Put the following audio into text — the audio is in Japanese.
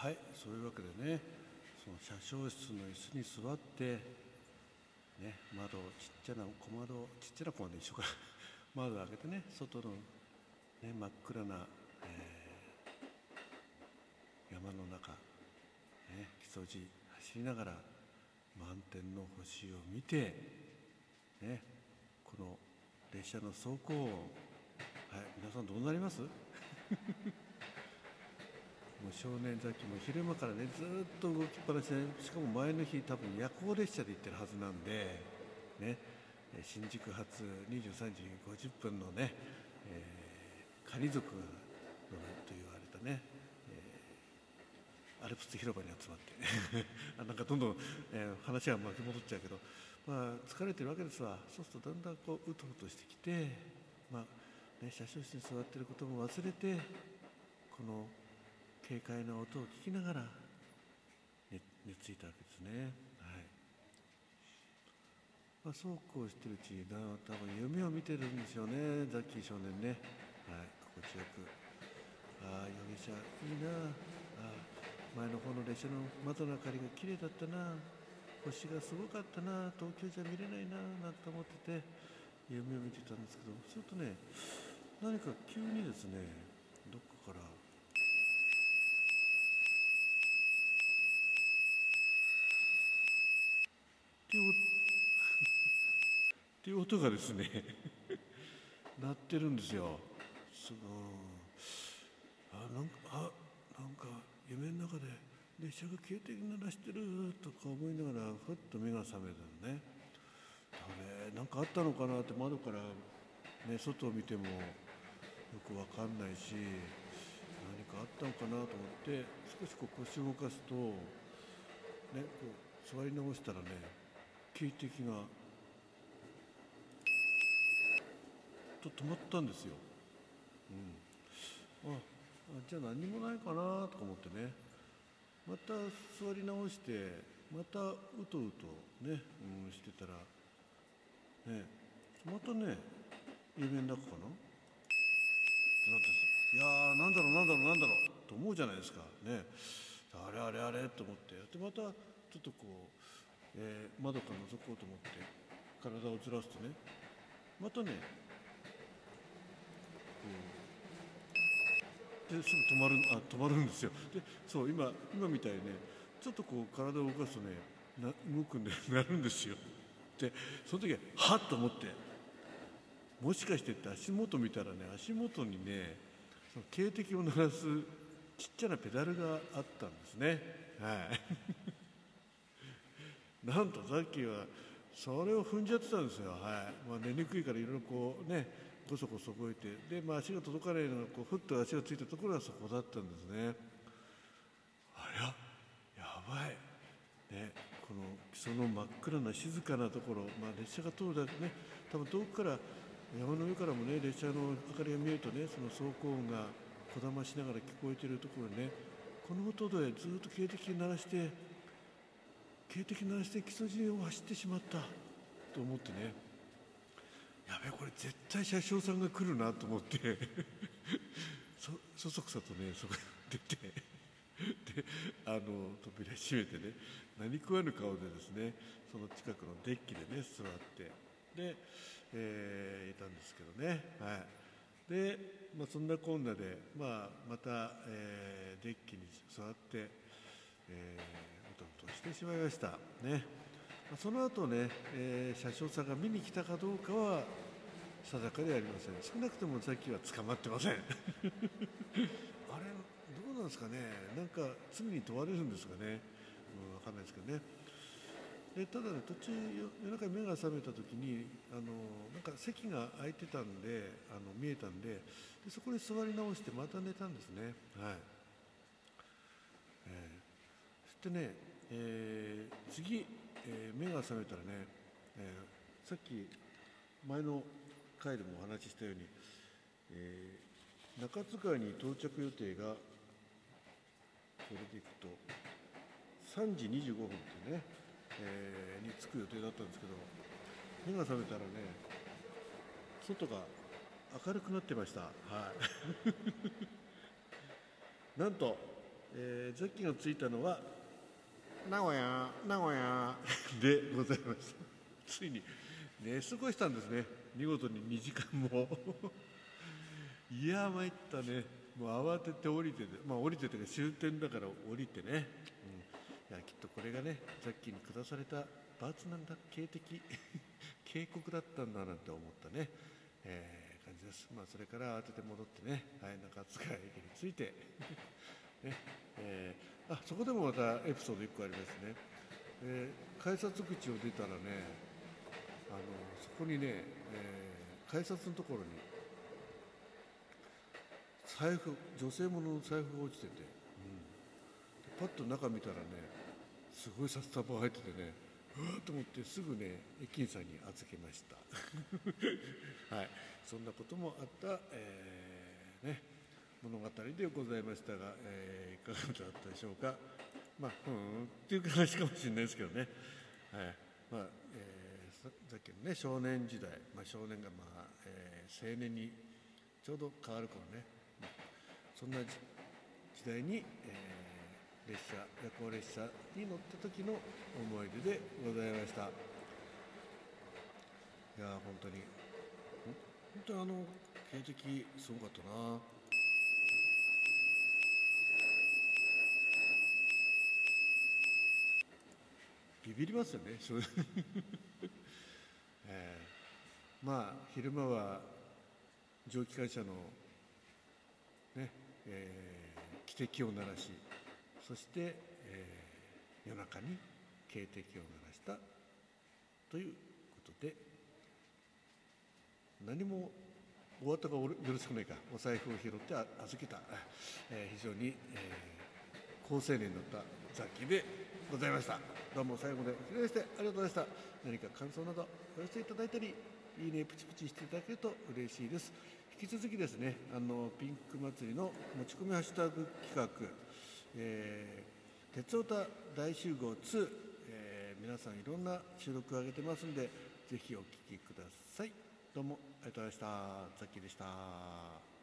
はいそういうわけでねその車掌室の椅子に座ってね窓ちっちゃな小窓ちっちゃな小窓一緒か。窓を開けてね外の、ね、真っ暗な、えー、山の中、ね、木曽路走りながら満天の星を見て、ね、この列車の走行音、はい、皆さんどうなります？少年雑記も昼間からねずっと動きっぱなしでしかも前の日多分夜行列車で行ってるはずなんでね新宿発23時50分のね、えー、カニ族のと言われたね、えー、アルプス広場に集まって あなんかどんどん、えー、話が巻き戻っちゃうけど、まあ、疲れてるわけですわ。そうするとだんだんこううとうとしてきて、まあね、車掌室に座ってることも忘れてこの軽快な音を聞きながら寝寝ついたわけですね。はいまあ、そうこうしてるうちに多分夢を見てるんですよね、ザッキー少年ね。はい、心地よく。ああ、容疑者、いいなあ。前の方の列車の窓の明かりが綺麗だったな。星がすごかったな。東京じゃ見れないな。なんて思ってて、夢を見てたんですけど、するとね、何か急にですね、どっかからっていう っていう音がですね 鳴ってるんですよ。そのあなんかあなんか夢の中で列車が消えて鳴らしてるとか思いながらふっと目が覚めたのね。あれなんかあったのかなって窓から、ね、外を見てもよくわかんないし何かあったのかなと思って少しこう腰を動かすと、ね、こう座り直したらね警笛がと止まったんですよ、うん、あじゃあ何もないかなとか思ってね。また座り直してまたうとうとね、うん、してたらねまたね夢の中かな。ってなっていやーなんだろうなんだろうなんだろうと思うじゃないですか。ね。あれあれあれと思って。でまたちょっとこうえー、窓から覗こうと思って体をずらすとねまたねこうですぐ止まるあ止まるんですよ。でそう今今みたいにねちょっとこう体を動かすとねな動くんで なるんですよ。でその時ははっと思ってもしかしてって足元見たらね足元にねその警笛を鳴らすちっちゃなペダルがあったんですね。はい。なんとさっきはそれを踏んじゃってたんですよ、はい。まあ、寝にくいからいろいろこうねこそこそ動いてで、まあ、足が届かないのがこうふっと足がついたところがそこだったんですね。ありゃやばい、ね、このその真っ暗な静かなところ、まあ、列車が通るだけね多分遠くから山の上からもね列車の明かりが見えるとねその走行音がこだましながら聞こえているところにねこの音でずっと警笛鳴らして警笛鳴らして木曽路を走ってしまったと思ってね。やべえこれ絶対車掌さんが来るなと思って。そそそくさとねそこ出てであの扉閉めてね何食わぬ顔でですねその近くのデッキでね座ってで、えー、いたんですけどね。はい。で、まあ、そんなこんなで、まあ、また、えー、デッキに座ってえー、してしまいました。ね。その後ね、えー、車掌さんが見に来たかどうかは定かではありません。少なくともさっきは捕まってません。あれどうなんですかね。なんか罪に問われるんですかね、うん、分かんないですけどね。でただね途中夜中に目が覚めた時にあのなんか席が空いてたんであの見えたんででそこに座り直してまた寝たんですね。はい、えーでね、えー、次、えー、目が覚めたらね、えー、さっき前の回でもお話ししたように、えー、中津川に到着予定がこれでいくと3時25分ってね、えー、に着く予定だったんですけど目が覚めたらね外が明るくなってました。はい。なんとえー、ザッキが着いたのは名古屋名古屋。でございました。ついに寝過ごしたんですね。見事に2時間も。いや参ったね。もう慌てて降りてまあ降りてて終点だから降りてね、うん、いやきっとこれがねザッキーに下された罰なんだ警的 警告だったんだなんて思ったね、えー、感じです、まあ、それから慌てて戻ってね、はい、中津川駅に着いて。ねえー、あそこでもまたエピソード1個ありますね、えー、改札口を出たらねあのそこにね、えー、改札のところに財布女性ものの財布が落ちてて、うん、パッと中見たらねすごい札束が入っててねうわと思ってすぐね駅員さんに預けました。はい。そんなこともあった、えー、ね。物語でございましたが、えー、いかがだったでしょうか？まあうんっていう話かもしれないですけどね。はい。まあ、えー、さっきのね少年時代、まあ、少年がまあ、えー、青年にちょうど変わる頃ね、そんな時代に、えー列車夜行列車に乗った時の思い出でございました。いや本当に。本当にあの警笛すごかったな。ビビりますよね。そ えー、まあ昼間は蒸気機関車のね、えー、汽笛を鳴らしそして、えー、夜中に警笛を鳴らしたということで何もお後がよろしくないかお財布を拾って預けた、えー、非常に、えー、好青年だったザッキーでございました。どうも最後までお聞きしてありがとうございました。何か感想などお寄せいただいたりいいねプチプチしていただけると嬉しいです。引き続きですねあのピンク祭りの持ち込みハッシュタグ企画えー、鉄オタ大集合2、えー、皆さんいろんな収録を上げてますんでぜひお聴きください。どうもありがとうございました。ザッキーでした。